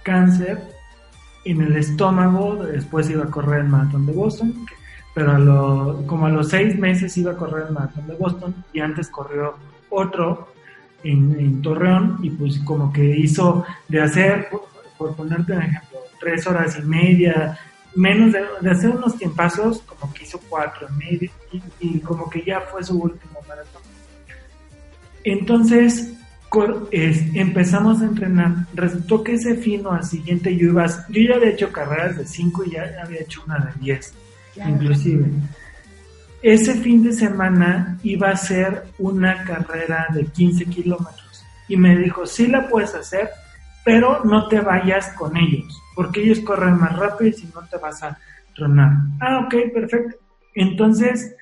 cáncer en el estómago, después iba a correr el maratón de Boston, pero como a los seis meses iba a correr el maratón de Boston y antes corrió otro en, Torreón y pues como que hizo de hacer, por, ponerte un ejemplo, tres horas y media, menos de, hacer unos tiempazos, como que hizo cuatro y medio y como que ya fue su último maratón. Entonces, empezamos a entrenar, resultó que ese fino al siguiente yo iba, yo ya había hecho carreras de 5 y ya había hecho una de 10, inclusive. Ese fin de semana iba a ser una carrera de 15 kilómetros y me dijo, sí la puedes hacer, pero no te vayas con ellos, porque ellos corren más rápido y si no te vas a tronar. Ah, ok, perfecto. Entonces,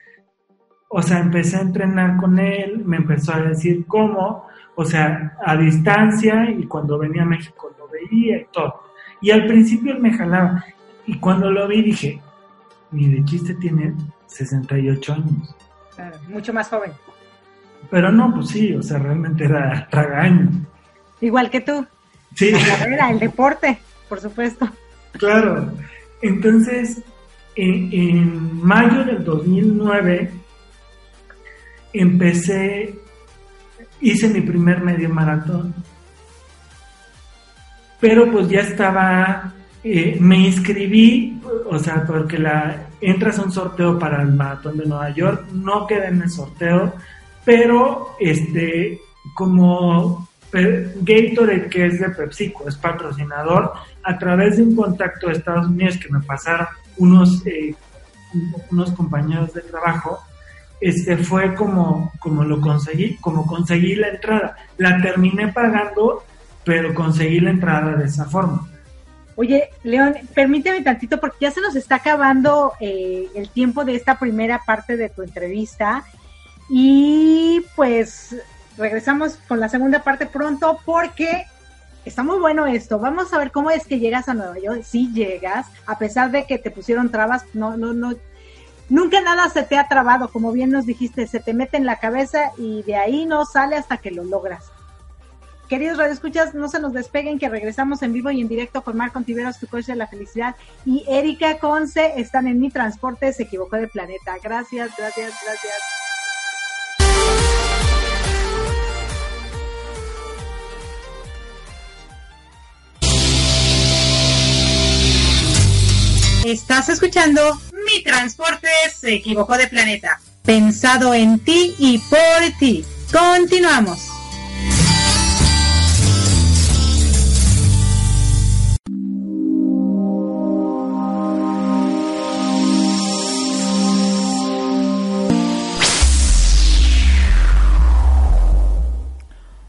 o sea, empecé a entrenar con él, me empezó a decir cómo, o sea, a distancia y cuando venía a México lo veía y todo. Y al principio él me jalaba. Y cuando lo vi dije, ni de chiste tiene 68 años. Claro, mucho más joven. Pero no, pues sí, o sea, realmente era tragaño. Igual que tú. Sí. La carrera, el deporte, por supuesto. Claro. Entonces, en, en mayo del 2009 empecé hice mi primer medio maratón. Pero pues ya estaba, eh, me inscribí, o sea, porque la entras a un sorteo para el maratón de Nueva York, no quedé en el sorteo, pero este, como Gatorade, que es de PepsiCo, es patrocinador, a través de un contacto de Estados Unidos que me pasaron unos, eh, unos compañeros de trabajo, este fue como, como lo conseguí, como conseguí la entrada. La terminé pagando, pero conseguí la entrada de esa forma. Oye, León, permíteme tantito porque ya se nos está acabando eh, el tiempo de esta primera parte de tu entrevista y pues regresamos con la segunda parte pronto porque está muy bueno esto. Vamos a ver cómo es que llegas a Nueva York. Si llegas, a pesar de que te pusieron trabas, no, no, no, nunca nada se te ha trabado, como bien nos dijiste, se te mete en la cabeza y de ahí no sale hasta que lo logras. Queridos radioescuchas, no se nos despeguen que regresamos en vivo y en directo con Marco Tiveros, tu coche de la felicidad, y Erika Conce están en Mi Transporte, se equivocó de planeta. Gracias, gracias, gracias. Estás escuchando Mi Transporte se equivocó de planeta. Pensado en ti y por ti. Continuamos.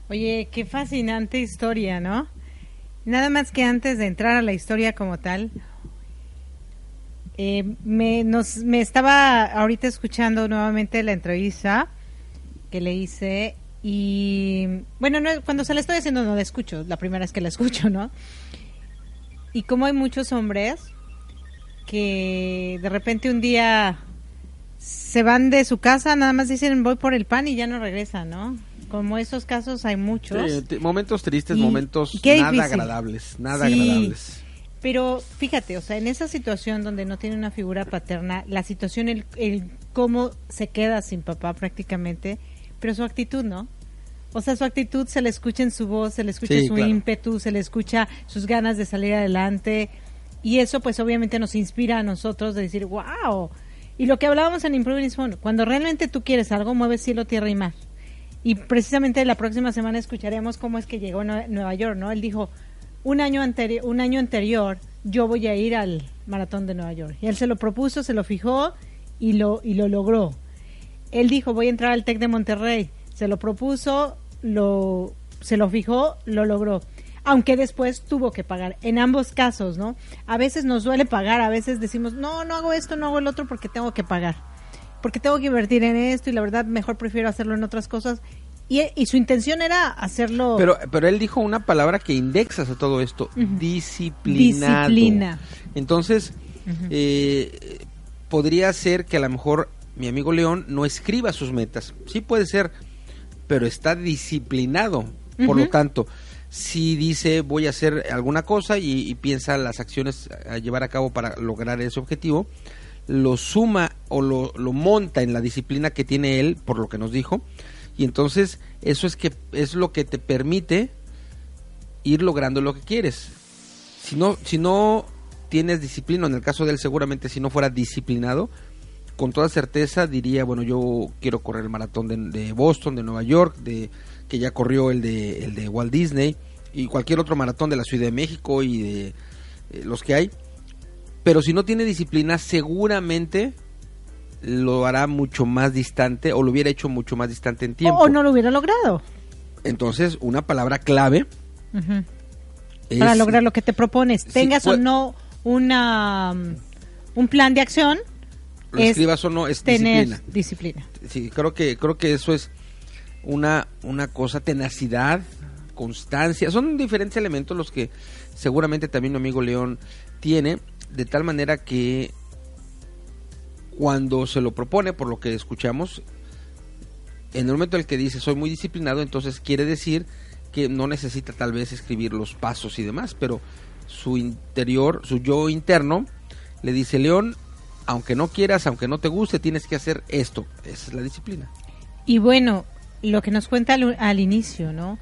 Oye, qué fascinante historia, ¿no? Nada más que antes de entrar a la historia como tal, eh, me, nos, me estaba ahorita escuchando nuevamente la entrevista que le hice y bueno, no, cuando se la estoy haciendo no la escucho, la primera vez que la escucho, ¿no? Y como hay muchos hombres que de repente un día se van de su casa, nada más dicen voy por el pan y ya no regresan, ¿no? Como esos casos hay muchos. Sí, momentos tristes, momentos nada agradables, nada agradables. Pero fíjate, o sea, en esa situación donde no tiene una figura paterna, la situación, el, el cómo se queda sin papá prácticamente, pero su actitud, ¿no? O sea, su actitud se le escucha en su voz, se le escucha su ímpetu, se le escucha sus ganas de salir adelante. Y eso pues obviamente nos inspira a nosotros de decir, wow. Y lo que hablábamos en Improving cuando realmente tú quieres algo, mueves cielo, tierra y mar. Y precisamente la próxima semana escucharemos cómo es que llegó a Nueva York, ¿no? Él dijo, un año, anterior un año anterior yo voy a ir al maratón de Nueva York. Y él se lo propuso, se lo fijó y lo, y lo logró. Él dijo, voy a entrar al TEC de Monterrey. Se lo propuso, lo, se lo fijó, lo logró. Aunque después tuvo que pagar. En ambos casos, ¿no? A veces nos duele pagar, a veces decimos, no, no hago esto, no hago el otro porque tengo que pagar. Porque tengo que invertir en esto y la verdad mejor prefiero hacerlo en otras cosas. Y, su intención era hacerlo. Pero, pero él dijo una palabra que indexa a todo esto: disciplinado. Disciplina. Entonces, eh, podría ser que a lo mejor mi amigo León no escriba sus metas. Sí puede ser, pero está disciplinado. Por lo tanto, si dice voy a hacer alguna cosa y, y, piensa las acciones a llevar a cabo para lograr ese objetivo, lo suma o lo, lo monta en la disciplina que tiene él, por lo que nos dijo y entonces eso es que es lo que te permite ir logrando lo que quieres. Si no, si no tienes disciplina, en el caso de él seguramente si no fuera disciplinado, con toda certeza diría, bueno, yo quiero correr el maratón de, Boston, de Nueva York, de que ya corrió el de, el de Walt Disney y cualquier otro maratón de la Ciudad de México y de eh, los que hay. Pero si no tiene disciplina, seguramente lo hará mucho más distante o lo hubiera hecho mucho más distante en tiempo. O no lo hubiera logrado. Entonces, una palabra clave para lograr lo que te propones, tengas o no una un plan de acción, lo escribas o no es tener disciplina. Sí, creo que creo que eso es una una cosa tenacidad, constancia, son diferentes elementos los que seguramente también mi amigo León tiene de tal manera que cuando se lo propone, por lo que escuchamos, en el momento en el que dice soy muy disciplinado, entonces quiere decir que no necesita tal vez escribir los pasos y demás, pero su interior, su yo interno, le dice, León, aunque no quieras, aunque no te guste, tienes que hacer esto. Esa es la disciplina. Y bueno, lo que nos cuenta al, inicio, ¿no?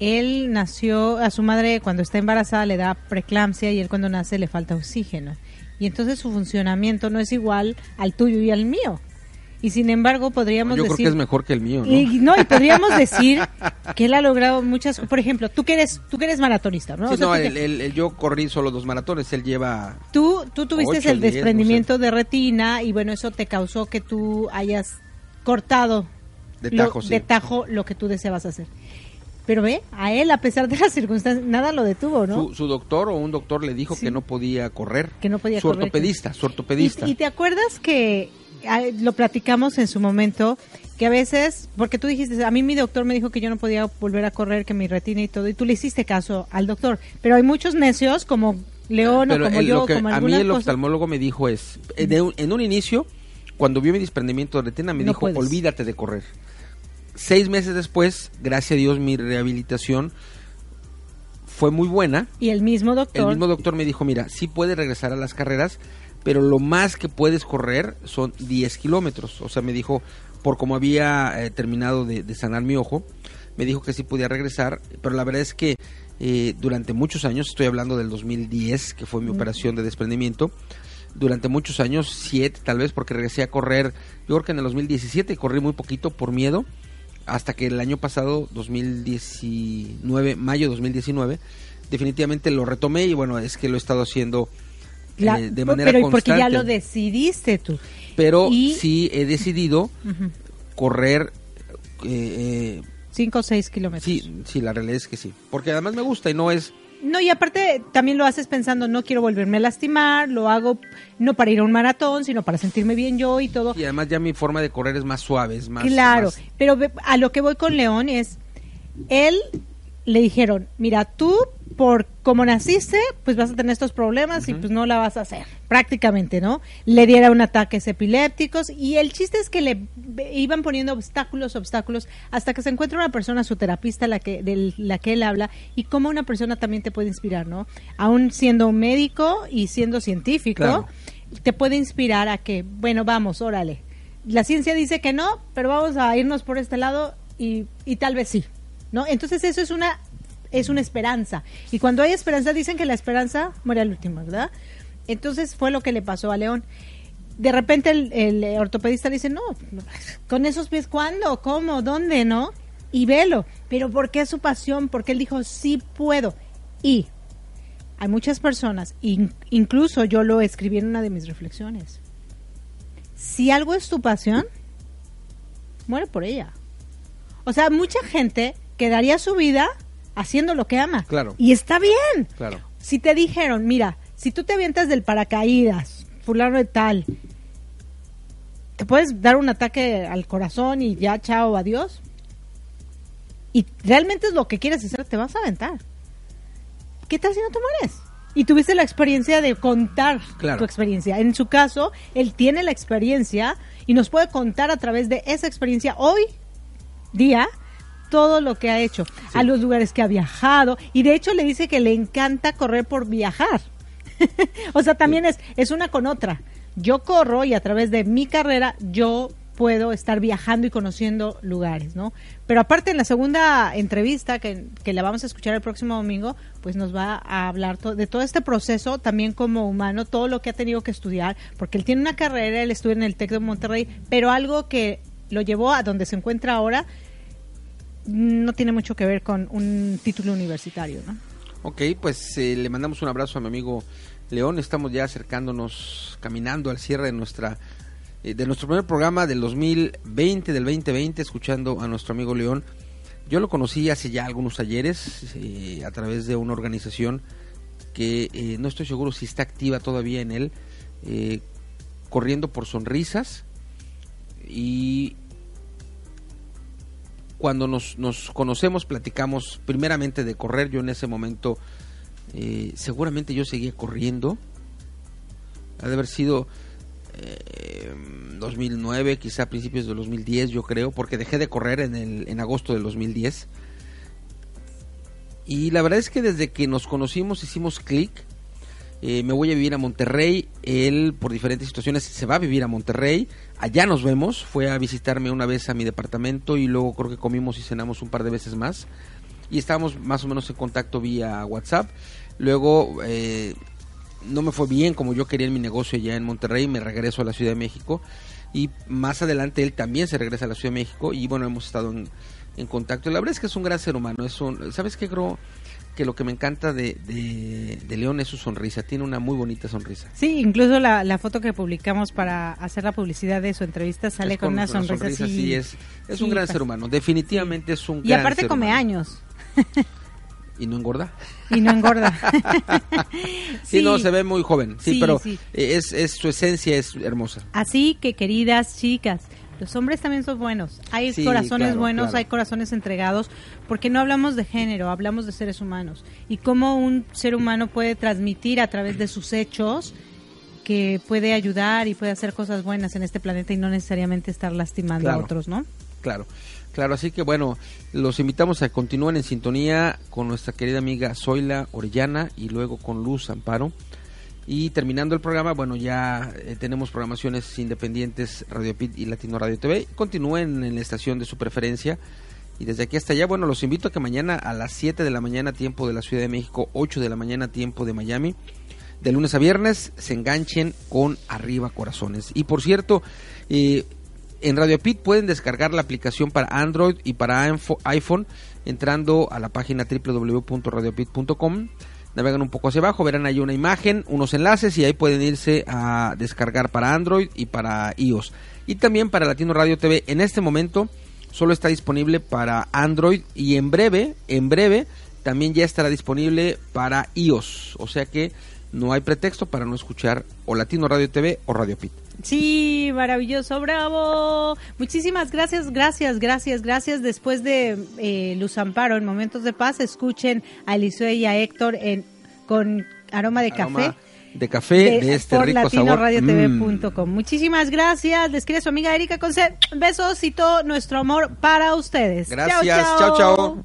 Él nació, a su madre cuando está embarazada le da preeclampsia y él cuando nace le falta oxígeno y entonces su funcionamiento no es igual al tuyo y al mío. Y sin embargo podríamos decir... Yo creo que es mejor que el mío, ¿no? Y, no, y podríamos decir que él ha logrado muchas... Por ejemplo, tú que eres, tú que eres maratonista, ¿no? Sí, no, yo corrí solo dos maratones, él lleva... Tú, tú tuviste el desprendimiento de retina y bueno, eso te causó que tú hayas cortado De lo- tajo, sí. de tajo lo que tú deseabas hacer. Pero ve, a él, a pesar de las circunstancias, nada lo detuvo, ¿no? Su, su doctor o un doctor le dijo Sí. que no podía correr. Que no podía su correr, ortopedista, su ortopedista. Y, y te acuerdas que ah, lo platicamos en su momento, que a veces, porque tú dijiste, a mí mi doctor me dijo que yo no podía volver a correr, que mi retina y todo, y tú le hiciste caso al doctor. Pero hay muchos necios como León Pero o como el- yo, lo que como a mí el oftalmólogo me dijo es, un- en un inicio, cuando vio mi desprendimiento de retina, me No dijo, puedes. olvídate de correr. Seis meses después, gracias a Dios, mi rehabilitación fue muy buena. Y el mismo doctor. El mismo doctor me dijo, mira, sí puedes regresar a las carreras, pero lo más que puedes correr son 10 kilómetros. O sea, me dijo, por como había eh, terminado de, de sanar mi ojo, me dijo que sí podía regresar, pero la verdad es que eh, durante muchos años, estoy hablando del 2010, que fue mi Mm. operación de desprendimiento, durante muchos años, siete tal vez, porque regresé a correr, yo creo que en el 2017 corrí muy poquito por miedo, hasta que el año pasado, 2019, mayo 2019, definitivamente lo retomé y bueno, es que lo he estado haciendo eh, de manera pero porque ya constante. lo decidiste tú. pero y- sí he decidido correr eh, eh, Cinco o seis kilómetros. sí, sí, la realidad es que sí, porque además me gusta y no es No, y aparte también lo haces pensando, no quiero volverme a lastimar, lo hago no para ir a un maratón, sino para sentirme bien yo y todo. y además ya mi forma de correr es más suave, es más claro, más- pero a lo que voy con León es, él le dijeron, mira, tú por como naciste, pues vas a tener estos problemas y pues no la vas a hacer, prácticamente, ¿no? Le dieron ataques epilépticos y el chiste es que le iban poniendo obstáculos, obstáculos, hasta que se encuentra una persona, su terapista, la que, de la que él habla, y cómo una persona también te puede inspirar, ¿no? Aún siendo un médico y siendo científico, Claro. te puede inspirar a que, bueno, vamos, órale. La ciencia dice que no, pero vamos a irnos por este lado y, y tal vez sí, ¿no? Entonces eso es una es una esperanza. Y cuando hay esperanza, dicen que la esperanza muere al último, ¿verdad? Entonces fue lo que le pasó a León. De repente el, ortopedista dice, no, con esos pies, ¿cuándo? ¿Cómo? ¿Dónde? ¿No? Y velo. Pero ¿por qué su pasión? Porque él dijo, sí puedo. Y hay muchas personas, in- incluso yo lo escribí en una de mis reflexiones. Si algo es tu pasión, muere por ella. O sea, mucha gente quedaría su vida haciendo lo que ama. Claro. Y está bien. Claro. Si te dijeron, mira, si tú te avientas del paracaídas, fulano de tal, te puedes dar un ataque al corazón y ya, chao, adiós. Y realmente es lo que quieres hacer, te vas a aventar. ¿Qué tal si no te mueres? Y tuviste la experiencia de contar Claro. tu experiencia. En su caso, él tiene la experiencia y nos puede contar a través de esa experiencia hoy día todo lo que ha hecho, a los lugares que ha viajado y de hecho le dice que le encanta correr por viajar. o sea, también es es una con otra. Yo corro y a través de mi carrera yo puedo estar viajando y conociendo lugares, ¿no? Pero aparte en la segunda entrevista que, que la vamos a escuchar el próximo domingo, pues nos va a hablar to- de todo este proceso también como humano, todo lo que ha tenido que estudiar, porque él tiene una carrera, él estudia en el TEC de Monterrey, pero algo que lo llevó a donde se encuentra ahora no tiene mucho que ver con un título universitario, ¿no? Ok, pues eh, le mandamos un abrazo a mi amigo León. Estamos ya acercándonos, caminando al cierre de nuestra eh, de nuestro primer programa del 2020, del 2020, escuchando a nuestro amigo León. Yo lo conocí hace ya algunos ayeres eh, a través de una organización que no estoy seguro si está activa todavía en él, corriendo por sonrisas y cuando nos, nos conocemos platicamos primeramente de correr, yo en ese momento eh, seguramente yo seguía corriendo, ha de haber sido eh, 2009, quizá principios del 2010 yo creo, porque dejé de correr en, el, en agosto del 2010. Y la verdad es que desde que nos conocimos hicimos clic. Eh, me voy a vivir a Monterrey. Él, por diferentes situaciones, se va a vivir a Monterrey. Allá nos vemos. Fue a visitarme una vez a mi departamento y luego creo que comimos y cenamos un par de veces más. Y estábamos más o menos en contacto vía WhatsApp. Luego eh, no me fue bien como yo quería en mi negocio allá en Monterrey. Me regreso a la Ciudad de México. Y más adelante él también se regresa a la Ciudad de México. Y bueno, hemos estado en, en contacto. La verdad es que es un gran ser humano. Es un, ¿Sabes qué, Gro? Que lo que me encanta de, de, León es su sonrisa. Tiene una muy bonita sonrisa. Sí, incluso la, la, foto que publicamos para hacer la publicidad de su entrevista sale con, una sonrisa. sí, es, es un gran ser humano. Definitivamente es un y gran Y aparte come años. y no engorda. Y no engorda. sí, no, se ve muy joven. Sí, pero Es, es, su esencia es hermosa. Así que, queridas chicas, los hombres también son buenos. Hay corazones buenos, hay corazones entregados, porque no hablamos de género, hablamos de seres humanos. Y cómo un ser humano puede transmitir a través de sus hechos que puede ayudar y puede hacer cosas buenas en este planeta y no necesariamente estar lastimando a otros, ¿no? Claro. Claro, así que bueno, los invitamos a que continúen en sintonía con nuestra querida amiga Zoila Orellana y luego con Luz Amparo. Y terminando el programa, bueno, ya eh, tenemos programaciones independientes Radio Pit y Latino Radio TV. Continúen en la estación de su preferencia. Y desde aquí hasta allá, bueno, los invito a que mañana a las 7 de la mañana, tiempo de la Ciudad de México, 8 de la mañana, tiempo de Miami, de lunes a viernes, se enganchen con Arriba Corazones. Y por cierto, eh, en Radio Pit pueden descargar la aplicación para Android y para iPhone entrando a la página www.radiopit.com navegan un poco hacia abajo, verán ahí una imagen, unos enlaces y ahí pueden irse a descargar para Android y para iOS. Y también para Latino Radio TV en este momento solo está disponible para Android y en breve, en breve también ya estará disponible para iOS. O sea que no hay pretexto para no escuchar o Latino Radio TV o Radio Pit. Sí, maravilloso, bravo. Muchísimas gracias, gracias, gracias, gracias. Después de eh, Luz Amparo en Momentos de Paz, escuchen a Elisue y a Héctor en, con aroma de café. De café de, este por rico sabor. Mm. Muchísimas gracias. Les quiere su amiga Erika Conce. Besos y todo nuestro amor para ustedes. Gracias. chao. chao.